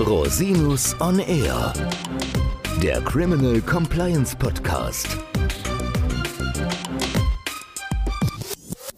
Rosinus on Air, der Criminal Compliance Podcast.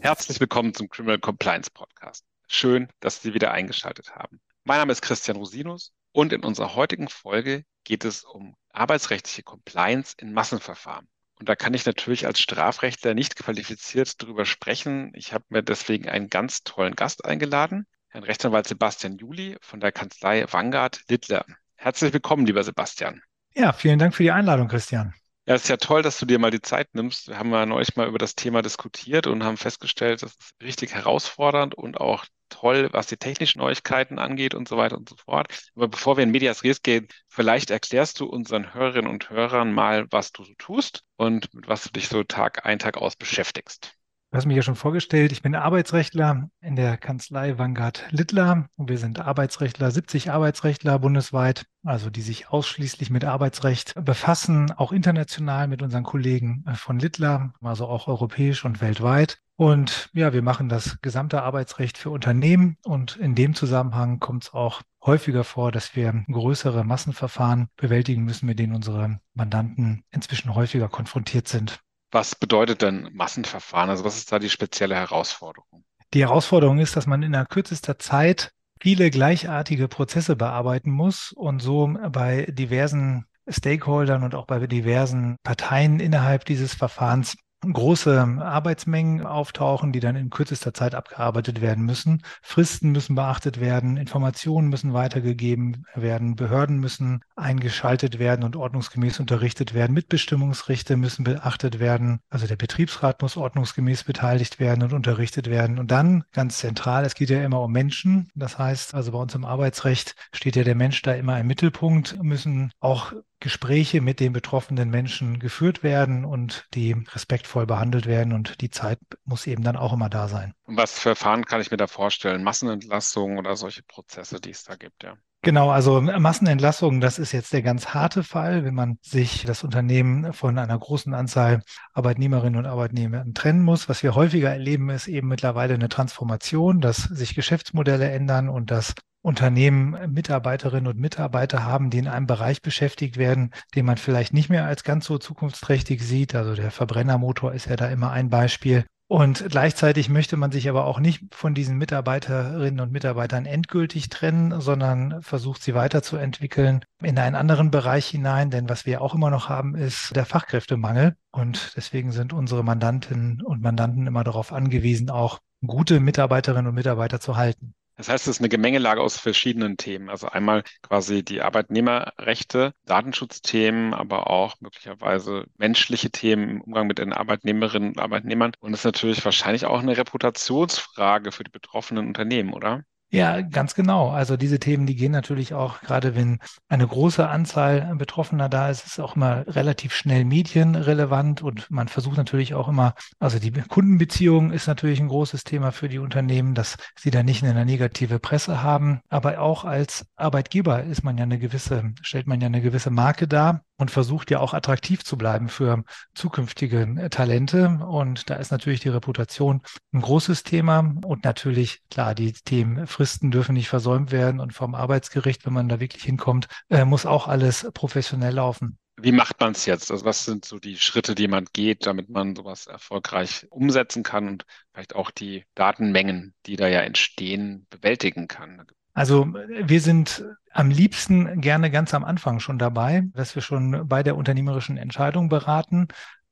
Herzlich willkommen zum Criminal Compliance Podcast. Schön, dass Sie wieder eingeschaltet haben. Mein Name ist Christian Rosinus und in unserer heutigen Folge geht es um arbeitsrechtliche Compliance in Massenverfahren. Und da kann ich natürlich als Strafrechtler nicht qualifiziert darüber sprechen. Ich habe mir deswegen einen ganz tollen Gast eingeladen, Herrn Rechtsanwalt Sebastian Juli von der Kanzlei Vanguard Littler. Herzlich willkommen, lieber Sebastian. Ja, vielen Dank für die Einladung, Christian. Ja, es ist ja toll, dass du dir mal die Zeit nimmst. Wir haben ja neulich mal über das Thema diskutiert und haben festgestellt, das ist richtig herausfordernd und auch toll, was die technischen Neuigkeiten angeht und so weiter und so fort. Aber bevor wir in Medias Res gehen, vielleicht erklärst du unseren Hörerinnen und Hörern mal, was du so tust und mit was du dich so Tag ein, Tag aus beschäftigst. Du hast mich ja schon vorgestellt, ich bin Arbeitsrechtler in der Kanzlei Vanguard Littler. Wir sind Arbeitsrechtler, 70 Arbeitsrechtler bundesweit, also die sich ausschließlich mit Arbeitsrecht befassen, auch international mit unseren Kollegen von Littler, also auch europäisch und weltweit. Und ja, wir machen das gesamte Arbeitsrecht für Unternehmen und in dem Zusammenhang kommt es auch häufiger vor, dass wir größere Massenverfahren bewältigen müssen, mit denen unsere Mandanten inzwischen häufiger konfrontiert sind. Was bedeutet denn Massenverfahren? Also was ist da die spezielle Herausforderung? Die Herausforderung ist, dass man in der kürzester Zeit viele gleichartige Prozesse bearbeiten muss und so bei diversen Stakeholdern und auch bei diversen Parteien innerhalb dieses Verfahrens große Arbeitsmengen auftauchen, die dann in kürzester Zeit abgearbeitet werden müssen. Fristen müssen beachtet werden, Informationen müssen weitergegeben werden, Behörden müssen eingeschaltet werden und ordnungsgemäß unterrichtet werden, Mitbestimmungsrechte müssen beachtet werden, also der Betriebsrat muss ordnungsgemäß beteiligt werden und unterrichtet werden. Und dann ganz zentral, es geht ja immer um Menschen. Das heißt, also bei uns im Arbeitsrecht steht ja der Mensch da immer im Mittelpunkt, müssen auch Gespräche mit den betroffenen Menschen geführt werden und die respektvoll behandelt werden und die Zeit muss eben dann auch immer da sein. Und was für Verfahren kann ich mir da vorstellen? Massenentlassungen oder solche Prozesse, die es da gibt, ja? Genau, also Massenentlassungen, das ist jetzt der ganz harte Fall, wenn man sich das Unternehmen von einer großen Anzahl Arbeitnehmerinnen und Arbeitnehmer trennen muss. Was wir häufiger erleben, ist eben mittlerweile eine Transformation, dass sich Geschäftsmodelle ändern und dass Unternehmen Mitarbeiterinnen und Mitarbeiter haben, die in einem Bereich beschäftigt werden, den man vielleicht nicht mehr als ganz so zukunftsträchtig sieht. Also der Verbrennermotor ist ja da immer ein Beispiel. Und gleichzeitig möchte man sich aber auch nicht von diesen Mitarbeiterinnen und Mitarbeitern endgültig trennen, sondern versucht sie weiterzuentwickeln in einen anderen Bereich hinein. Denn was wir auch immer noch haben, ist der Fachkräftemangel. Und deswegen sind unsere Mandantinnen und Mandanten immer darauf angewiesen, auch gute Mitarbeiterinnen und Mitarbeiter zu halten. Das heißt, es ist eine Gemengelage aus verschiedenen Themen. Also einmal quasi die Arbeitnehmerrechte, Datenschutzthemen, aber auch möglicherweise menschliche Themen im Umgang mit den Arbeitnehmerinnen und Arbeitnehmern. Und das ist natürlich wahrscheinlich auch eine Reputationsfrage für die betroffenen Unternehmen, oder? Ja, ganz genau. Also diese Themen, die gehen natürlich auch, gerade wenn eine große Anzahl Betroffener da ist, ist auch immer relativ schnell medienrelevant und man versucht natürlich auch immer, also die Kundenbeziehung ist natürlich ein großes Thema für die Unternehmen, dass sie da nicht eine negative Presse haben. Aber auch als Arbeitgeber ist man ja eine gewisse, stellt man ja eine gewisse Marke dar und versucht ja auch attraktiv zu bleiben für zukünftige äh, Talente. Und da ist natürlich die Reputation ein großes Thema. Und natürlich, klar, die Themen Fristen dürfen nicht versäumt werden. Und vom Arbeitsgericht, wenn man da wirklich hinkommt, äh, muss auch alles professionell laufen. Wie macht man es jetzt? Also was sind so die Schritte, die man geht, damit man sowas erfolgreich umsetzen kann und vielleicht auch die Datenmengen, die da ja entstehen, bewältigen kann? Also wir sind am liebsten gerne ganz am Anfang schon dabei, dass wir schon bei der unternehmerischen Entscheidung beraten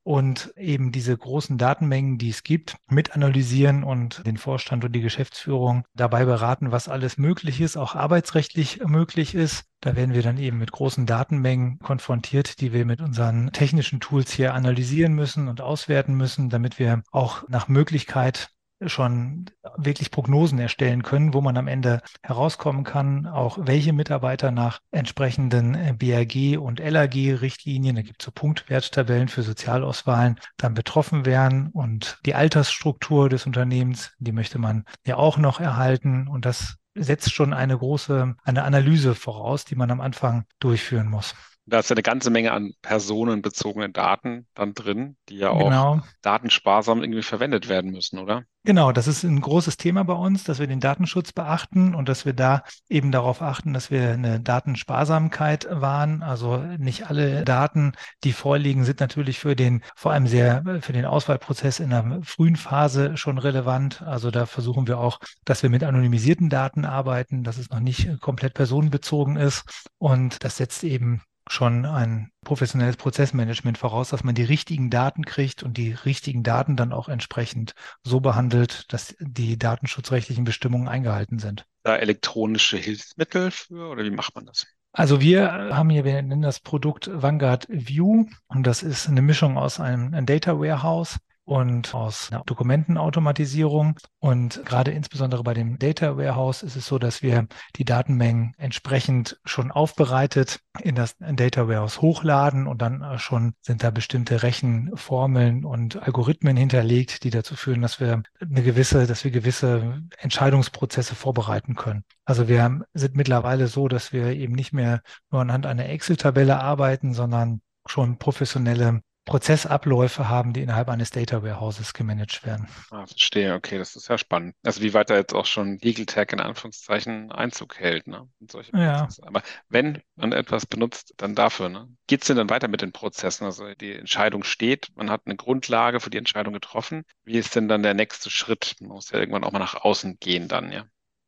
und eben diese großen Datenmengen, die es gibt, mit analysieren und den Vorstand und die Geschäftsführung dabei beraten, was alles möglich ist, auch arbeitsrechtlich möglich ist. Da werden wir dann eben mit großen Datenmengen konfrontiert, die wir mit unseren technischen Tools hier analysieren müssen und auswerten müssen, damit wir auch nach Möglichkeit schon wirklich Prognosen erstellen können, wo man am Ende herauskommen kann, auch welche Mitarbeiter nach entsprechenden äh, BAG und LAG-Richtlinien, da gibt es so Punktwerttabellen für Sozialauswahlen, dann betroffen wären. Und die Altersstruktur des Unternehmens, die möchte man ja auch noch erhalten. Und das setzt schon eine große, eine Analyse voraus, die man am Anfang durchführen muss. Da ist ja eine ganze Menge an personenbezogenen Daten dann drin, die ja auch Genau. datensparsam irgendwie verwendet werden müssen, oder? Genau, das ist ein großes Thema bei uns, dass wir den Datenschutz beachten und dass wir da eben darauf achten, dass wir eine Datensparsamkeit wahren. Also nicht alle Daten, die vorliegen, sind natürlich für den, vor allem sehr für den Auswahlprozess in einer frühen Phase schon relevant. Also da versuchen wir auch, dass wir mit anonymisierten Daten arbeiten, dass es noch nicht komplett personenbezogen ist. Und das setzt eben schon ein professionelles Prozessmanagement voraus, dass man die richtigen Daten kriegt und die richtigen Daten dann auch entsprechend so behandelt, dass die datenschutzrechtlichen Bestimmungen eingehalten sind. Da elektronische Hilfsmittel für oder wie macht man das? Also wir haben hier, wir nennen das Produkt Vanguard View und das ist eine Mischung aus einem, einem Data Warehouse und aus einer Dokumentenautomatisierung. Und gerade insbesondere bei dem Data Warehouse ist es so, dass wir die Datenmengen entsprechend schon aufbereitet in das Data Warehouse hochladen und dann schon sind da bestimmte Rechenformeln und Algorithmen hinterlegt, die dazu führen, dass wir eine gewisse, dass wir gewisse Entscheidungsprozesse vorbereiten können. Also wir sind mittlerweile so, dass wir eben nicht mehr nur anhand einer Excel-Tabelle arbeiten, sondern schon professionelle Prozessabläufe haben, die innerhalb eines Data Warehouses gemanagt werden. Ah, verstehe, okay, das ist ja spannend. Also wie weit da jetzt auch schon Legal Tech in Anführungszeichen Einzug hält, ne? Ja. Prozesse. Aber wenn man etwas benutzt, dann dafür, ne? Geht es denn dann weiter mit den Prozessen? Also die Entscheidung steht, man hat eine Grundlage für die Entscheidung getroffen. Wie ist denn dann der nächste Schritt? Man muss ja irgendwann auch mal nach außen gehen dann, ja.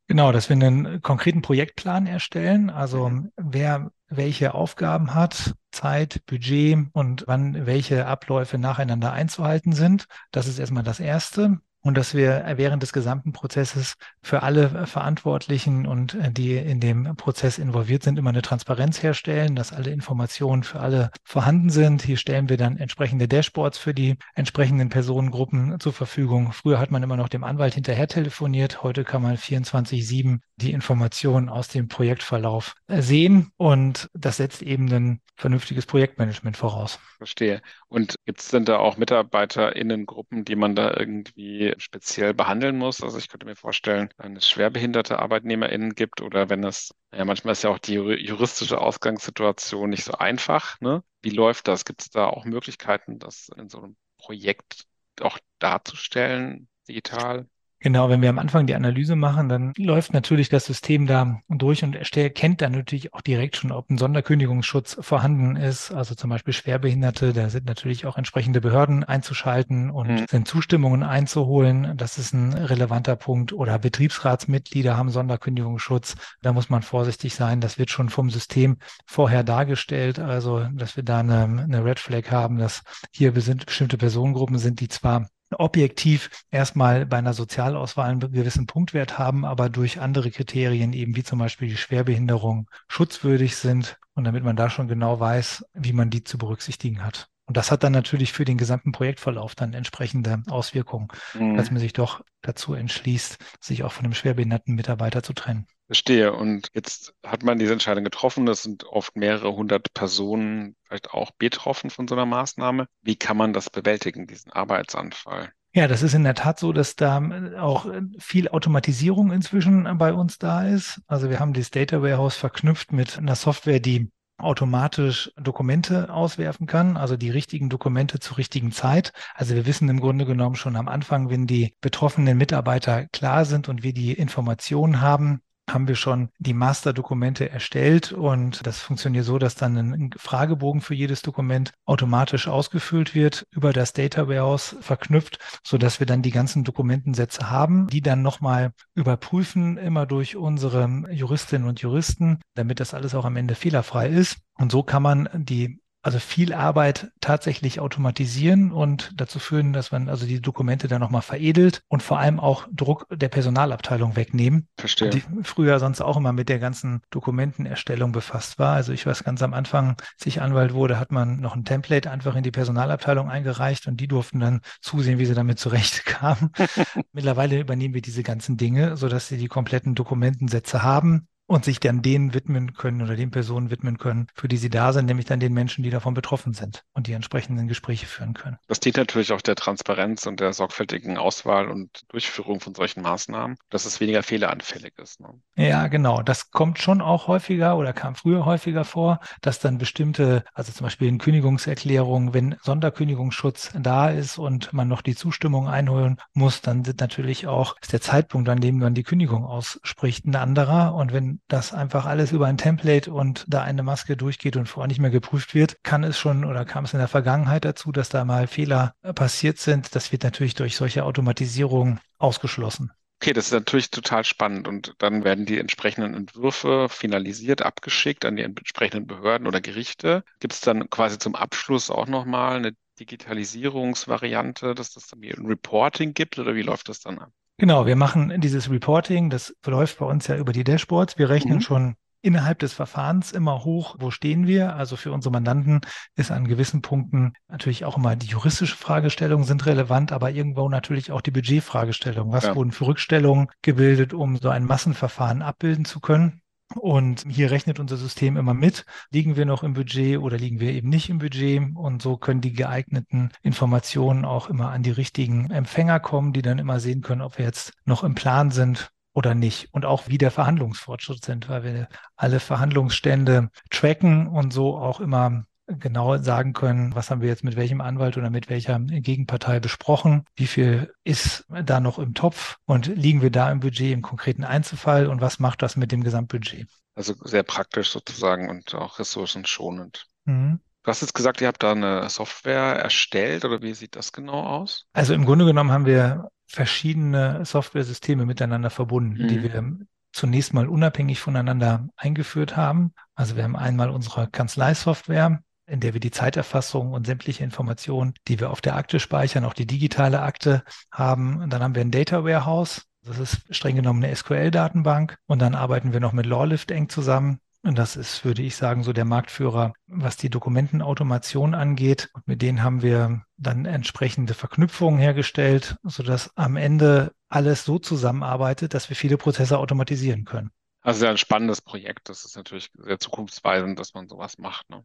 Genau, dass wir einen konkreten Projektplan erstellen, also Mhm. wer welche Aufgaben hat, Zeit, Budget und wann welche Abläufe nacheinander einzuhalten sind. Das ist erstmal das Erste. Und dass wir während des gesamten Prozesses für alle Verantwortlichen und äh, die in dem Prozess involviert sind, immer eine Transparenz herstellen, dass alle Informationen für alle vorhanden sind. Hier stellen wir dann entsprechende Dashboards für die entsprechenden Personengruppen zur Verfügung. Früher hat man immer noch dem Anwalt hinterher telefoniert. Heute kann man 24-7 die Informationen aus dem Projektverlauf äh, sehen. Und das setzt eben ein vernünftiges Projektmanagement voraus. Verstehe. Und es denn da auch MitarbeiterInnengruppen, die man da irgendwie speziell behandeln muss? Also ich könnte mir vorstellen, wenn es schwerbehinderte ArbeitnehmerInnen gibt oder wenn es, ja, manchmal ist ja auch die ju- juristische Ausgangssituation nicht so einfach, ne? Wie läuft das? Gibt es da auch Möglichkeiten, das in so einem Projekt auch darzustellen, digital? Genau, wenn wir am Anfang die Analyse machen, dann läuft natürlich das System da durch und erstellt, kennt dann natürlich auch direkt schon, ob ein Sonderkündigungsschutz vorhanden ist. Also zum Beispiel Schwerbehinderte, da sind natürlich auch entsprechende Behörden einzuschalten und Mhm. sind Zustimmungen einzuholen. Das ist ein relevanter Punkt. Oder Betriebsratsmitglieder haben Sonderkündigungsschutz. Da muss man vorsichtig sein. Das wird schon vom System vorher dargestellt. Also, dass wir da eine, eine Red Flag haben, dass hier bestimmte Personengruppen sind, die zwar objektiv erstmal bei einer Sozialauswahl einen gewissen Punktwert haben, aber durch andere Kriterien eben wie zum Beispiel die Schwerbehinderung schutzwürdig sind und damit man da schon genau weiß, wie man die zu berücksichtigen hat. Und das hat dann natürlich für den gesamten Projektverlauf dann entsprechende Auswirkungen, Mhm. als man sich doch dazu entschließt, sich auch von einem schwerbehinderten Mitarbeiter zu trennen. Verstehe. Und jetzt hat man diese Entscheidung getroffen. Es sind oft mehrere hundert Personen vielleicht auch betroffen von so einer Maßnahme. Wie kann man das bewältigen, diesen Arbeitsanfall? Ja, das ist in der Tat so, dass da äh, auch äh, viel Automatisierung inzwischen äh, bei uns da ist. Also wir haben das Data Warehouse verknüpft mit einer Software, die automatisch Dokumente auswerfen kann, also die richtigen Dokumente zur richtigen Zeit. Also wir wissen im Grunde genommen schon am Anfang, wenn die betroffenen Mitarbeiter klar sind und wir die Informationen haben, haben wir schon die Masterdokumente erstellt und das funktioniert so, dass dann ein Fragebogen für jedes Dokument automatisch ausgefüllt wird, über das Data Warehouse verknüpft, so dass wir dann die ganzen Dokumentensätze haben, die dann nochmal überprüfen, immer durch unsere Juristinnen und Juristen, damit das alles auch am Ende fehlerfrei ist. Und so kann man die also viel Arbeit tatsächlich automatisieren und dazu führen, dass man also die Dokumente dann nochmal veredelt und vor allem auch Druck der Personalabteilung wegnehmen, Verstehe. die früher sonst auch immer mit der ganzen Dokumentenerstellung befasst war. Also ich weiß ganz am Anfang, als ich Anwalt wurde, hat man noch ein Template einfach in die Personalabteilung eingereicht und die durften dann zusehen, wie sie damit zurechtkamen. Mittlerweile übernehmen wir diese ganzen Dinge, sodass sie die kompletten Dokumentensätze haben und sich dann denen widmen können oder den Personen widmen können, für die sie da sind, nämlich dann den Menschen, die davon betroffen sind und die entsprechenden Gespräche führen können. Das dient natürlich auch der Transparenz und der sorgfältigen Auswahl und Durchführung von solchen Maßnahmen, dass es weniger fehleranfällig ist. Ne? Ja, genau. Das kommt schon auch häufiger oder kam früher häufiger vor, dass dann bestimmte, also zum Beispiel in Kündigungserklärungen, wenn Sonderkündigungsschutz da ist und man noch die Zustimmung einholen muss, dann sind natürlich auch, ist der Zeitpunkt, an dem man die Kündigung ausspricht, ein anderer. Und wenn das einfach alles über ein Template und da eine Maske durchgeht und vorher nicht mehr geprüft wird, kann es schon oder kam es in der Vergangenheit dazu, dass da mal Fehler passiert sind. Das wird natürlich durch solche Automatisierung ausgeschlossen. Okay, das ist natürlich total spannend. Und dann werden die entsprechenden Entwürfe finalisiert, abgeschickt an die entsprechenden Behörden oder Gerichte. Gibt es dann quasi zum Abschluss auch nochmal eine Digitalisierungsvariante, dass das dann ein Reporting gibt oder wie läuft das dann ab? Genau, wir machen dieses Reporting, das läuft bei uns ja über die Dashboards. Wir rechnen mhm. schon innerhalb des Verfahrens immer hoch, wo stehen wir. Also für unsere Mandanten ist an gewissen Punkten natürlich auch immer die juristische Fragestellung sind relevant, aber irgendwo natürlich auch die Budgetfragestellung. Was ja. wurden für Rückstellungen gebildet, um so ein Massenverfahren abbilden zu können? Und hier rechnet unser System immer mit, liegen wir noch im Budget oder liegen wir eben nicht im Budget. Und so können die geeigneten Informationen auch immer an die richtigen Empfänger kommen, die dann immer sehen können, ob wir jetzt noch im Plan sind oder nicht. Und auch wie der Verhandlungsfortschritt sind, weil wir alle Verhandlungsstände tracken und so auch immer genau sagen können, was haben wir jetzt mit welchem Anwalt oder mit welcher Gegenpartei besprochen, wie viel ist da noch im Topf und liegen wir da im Budget im konkreten Einzelfall und was macht das mit dem Gesamtbudget? Also sehr praktisch sozusagen und auch ressourcenschonend. Mhm. Du hast jetzt gesagt, ihr habt da eine Software erstellt oder wie sieht das genau aus? Also im Grunde genommen haben wir verschiedene Software-Systeme miteinander verbunden, mhm. die wir zunächst mal unabhängig voneinander eingeführt haben. Also wir haben einmal unsere Kanzleisoftware, in der wir die Zeiterfassung und sämtliche Informationen, die wir auf der Akte speichern, auch die digitale Akte haben. Dann haben wir ein Data Warehouse. Das ist streng genommen eine SQL-Datenbank. Und dann arbeiten wir noch mit Lawlift eng zusammen. Und das ist, würde ich sagen, so der Marktführer, was die Dokumentenautomation angeht. Und mit denen haben wir dann entsprechende Verknüpfungen hergestellt, sodass am Ende alles so zusammenarbeitet, dass wir viele Prozesse automatisieren können. Also sehr ein spannendes Projekt. Das ist natürlich sehr zukunftsweisend, dass man sowas macht. Ne?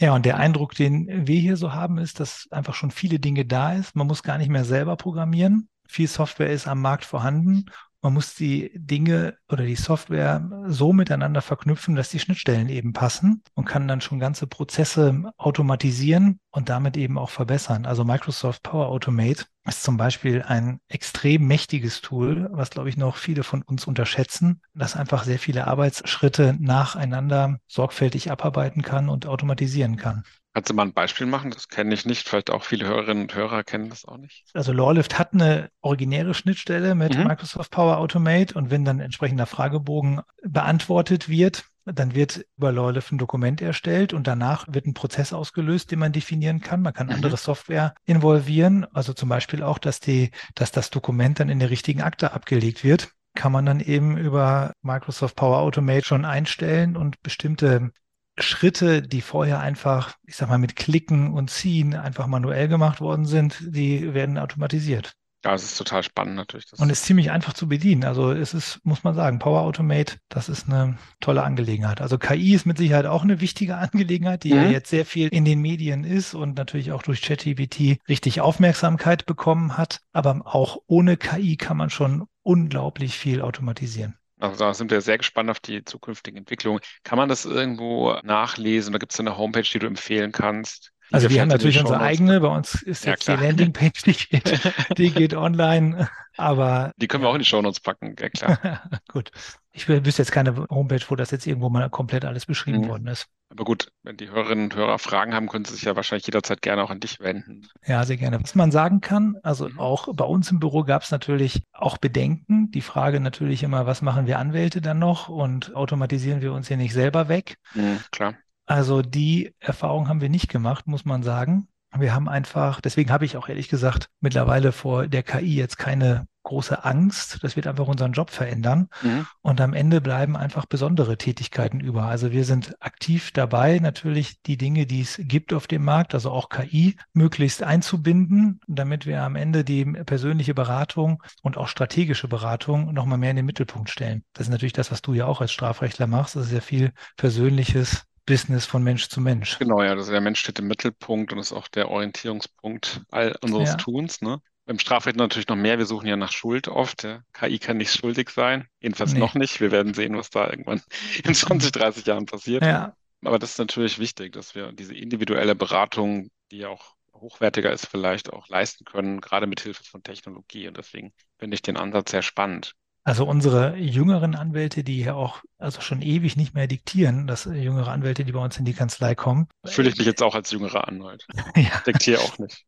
Ja, und der Eindruck, den wir hier so haben, ist, dass einfach schon viele Dinge da ist. Man muss gar nicht mehr selber programmieren. Viel Software ist am Markt vorhanden man muss die Dinge oder die Software so miteinander verknüpfen, dass die Schnittstellen eben passen und kann dann schon ganze Prozesse automatisieren und damit eben auch verbessern. Also Microsoft Power Automate ist zum Beispiel ein extrem mächtiges Tool, was, glaube ich, noch viele von uns unterschätzen, das einfach sehr viele Arbeitsschritte nacheinander sorgfältig abarbeiten kann und automatisieren kann. Kannst du mal ein Beispiel machen? Das kenne ich nicht. Vielleicht auch viele Hörerinnen und Hörer kennen das auch nicht. Also Lawlift hat eine originäre Schnittstelle mit mhm. Microsoft Power Automate und wenn dann entsprechender Fragebogen beantwortet wird, dann wird über Lawlift ein Dokument erstellt und danach wird ein Prozess ausgelöst, den man definieren kann. Man kann mhm. andere Software involvieren, also zum Beispiel auch, dass die, dass das Dokument dann in der richtigen Akte abgelegt wird kann man dann eben über Microsoft Power Automate schon einstellen und bestimmte Schritte, die vorher einfach, ich sag mal, mit Klicken und Ziehen einfach manuell gemacht worden sind, die werden automatisiert. Ja, es ist total spannend natürlich. und ist ziemlich einfach zu bedienen. Also es ist, muss man sagen, Power Automate, das ist eine tolle Angelegenheit. Also KI ist mit Sicherheit auch eine wichtige Angelegenheit, die mhm. ja jetzt sehr viel in den Medien ist und natürlich auch durch ChatGPT richtig Aufmerksamkeit bekommen hat. Aber auch ohne KI kann man schon unglaublich viel automatisieren. Also da sind wir sehr gespannt auf die zukünftigen Entwicklungen. Kann man das irgendwo nachlesen oder gibt es eine Homepage, die du empfehlen kannst? Also wir haben natürlich unsere eigene, bei uns ist ja, jetzt klar. die Landingpage, die geht, die geht online, aber... Die können wir auch in die Show Notes packen, ja klar. Gut. Ich wüsste jetzt keine Homepage, wo das jetzt irgendwo mal komplett alles beschrieben mhm. worden ist. Aber gut, wenn die Hörerinnen und Hörer Fragen haben, können sie sich ja wahrscheinlich jederzeit gerne auch an dich wenden. Ja, sehr gerne. Was man sagen kann, also mhm. auch bei uns im Büro gab es natürlich auch Bedenken. Die Frage natürlich immer, was machen wir Anwälte dann noch und automatisieren wir uns hier nicht selber weg? Mhm, klar. Also die Erfahrung haben wir nicht gemacht, muss man sagen. Wir haben einfach, deswegen habe ich auch ehrlich gesagt mittlerweile vor der KI jetzt keine große Angst. Das wird einfach unseren Job verändern. Mhm. Und am Ende bleiben einfach besondere Tätigkeiten über. Also wir sind aktiv dabei, natürlich die Dinge, die es gibt auf dem Markt, also auch KI, möglichst einzubinden, damit wir am Ende die persönliche Beratung und auch strategische Beratung nochmal mehr in den Mittelpunkt stellen. Das ist natürlich das, was du ja auch als Strafrechtler machst. Das ist ja viel Persönliches Business von Mensch zu Mensch. Genau, ja, also der Mensch steht im Mittelpunkt und ist auch der Orientierungspunkt all unseres ja. Tuns. Ne? Beim Strafrecht natürlich noch mehr. Wir suchen ja nach Schuld oft. Ja. KI kann nicht schuldig sein. Jedenfalls nee. noch nicht. Wir werden sehen, was da irgendwann in 20, 30 Jahren passiert. Ja. Aber das ist natürlich wichtig, dass wir diese individuelle Beratung, die ja auch hochwertiger ist, vielleicht auch leisten können, gerade mit Hilfe von Technologie. Und deswegen finde ich den Ansatz sehr spannend. Also unsere jüngeren Anwälte, die ja auch also schon ewig nicht mehr diktieren, dass jüngere Anwälte, die bei uns in die Kanzlei kommen. Fühle ich mich jetzt auch als jüngerer Anwalt. ja. Diktiere auch nicht.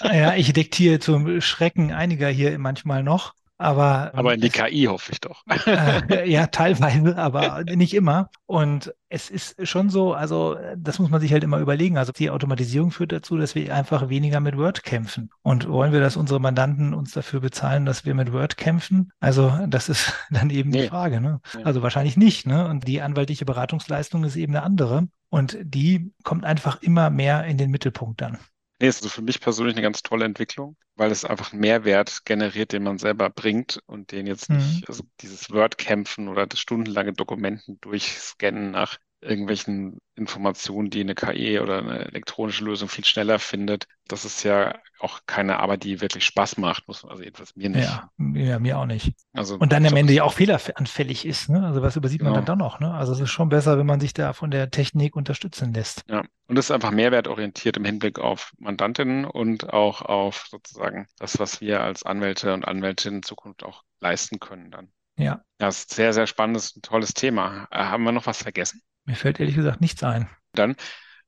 ja, ich diktiere zum Schrecken einiger hier manchmal noch. Aber, aber in die KI hoffe ich doch. Äh, ja, teilweise, aber nicht immer. Und es ist schon so, also das muss man sich halt immer überlegen. Also die Automatisierung führt dazu, dass wir einfach weniger mit Word kämpfen. Und wollen wir, dass unsere Mandanten uns dafür bezahlen, dass wir mit Word kämpfen? Also das ist dann eben nee. die Frage. Ne? Also wahrscheinlich nicht. Ne? Und die anwaltliche Beratungsleistung ist eben eine andere. Und die kommt einfach immer mehr in den Mittelpunkt dann. Nee, ist also für mich persönlich eine ganz tolle Entwicklung, weil es einfach einen Mehrwert generiert, den man selber bringt und den jetzt mhm. nicht, also dieses Word-Kämpfen oder das stundenlange Dokumenten durchscannen nach irgendwelchen Informationen, die eine KI oder eine elektronische Lösung viel schneller findet. Das ist ja auch keine Arbeit, die wirklich Spaß macht, muss man, also jedenfalls mir nicht. Ja, ja mir auch nicht. Also, und dann am Ende ja auch fehleranfällig ist, ne? Also was übersieht genau. man dann doch noch, ne? Also es ist schon besser, wenn man sich da von der Technik unterstützen lässt. Ja, und es ist einfach mehrwertorientiert im Hinblick auf Mandantinnen und auch auf sozusagen das, was wir als Anwälte und Anwältinnen in Zukunft auch leisten können dann. Ja. Das ist sehr, sehr spannendes tolles Thema. Äh, haben wir noch was vergessen? Mir fällt ehrlich gesagt nichts ein. Dann,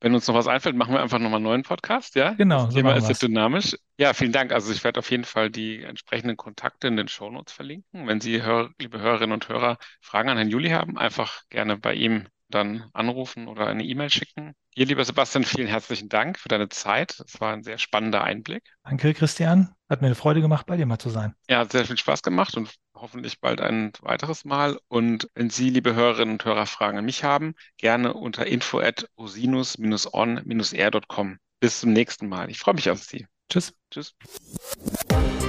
wenn uns noch was einfällt, machen wir einfach nochmal einen neuen Podcast, ja? Genau. Das so Thema ist ja dynamisch. Ja, vielen Dank. Also ich werde auf jeden Fall die entsprechenden Kontakte in den Shownotes verlinken. Wenn Sie, liebe Hörerinnen und Hörer, Fragen an Herrn Juli haben, einfach gerne bei ihm dann anrufen oder eine E-Mail schicken. Ihr, lieber Sebastian, vielen herzlichen Dank für deine Zeit. Es war ein sehr spannender Einblick. Danke, Christian. Hat mir eine Freude gemacht, bei dir mal zu sein. Ja, hat sehr viel Spaß gemacht und hoffentlich bald ein weiteres Mal. Und wenn Sie, liebe Hörerinnen und Hörer, Fragen an mich haben, gerne unter info at osinus-on-r.com. Bis zum nächsten Mal. Ich freue mich auf Sie. Tschüss. Tschüss.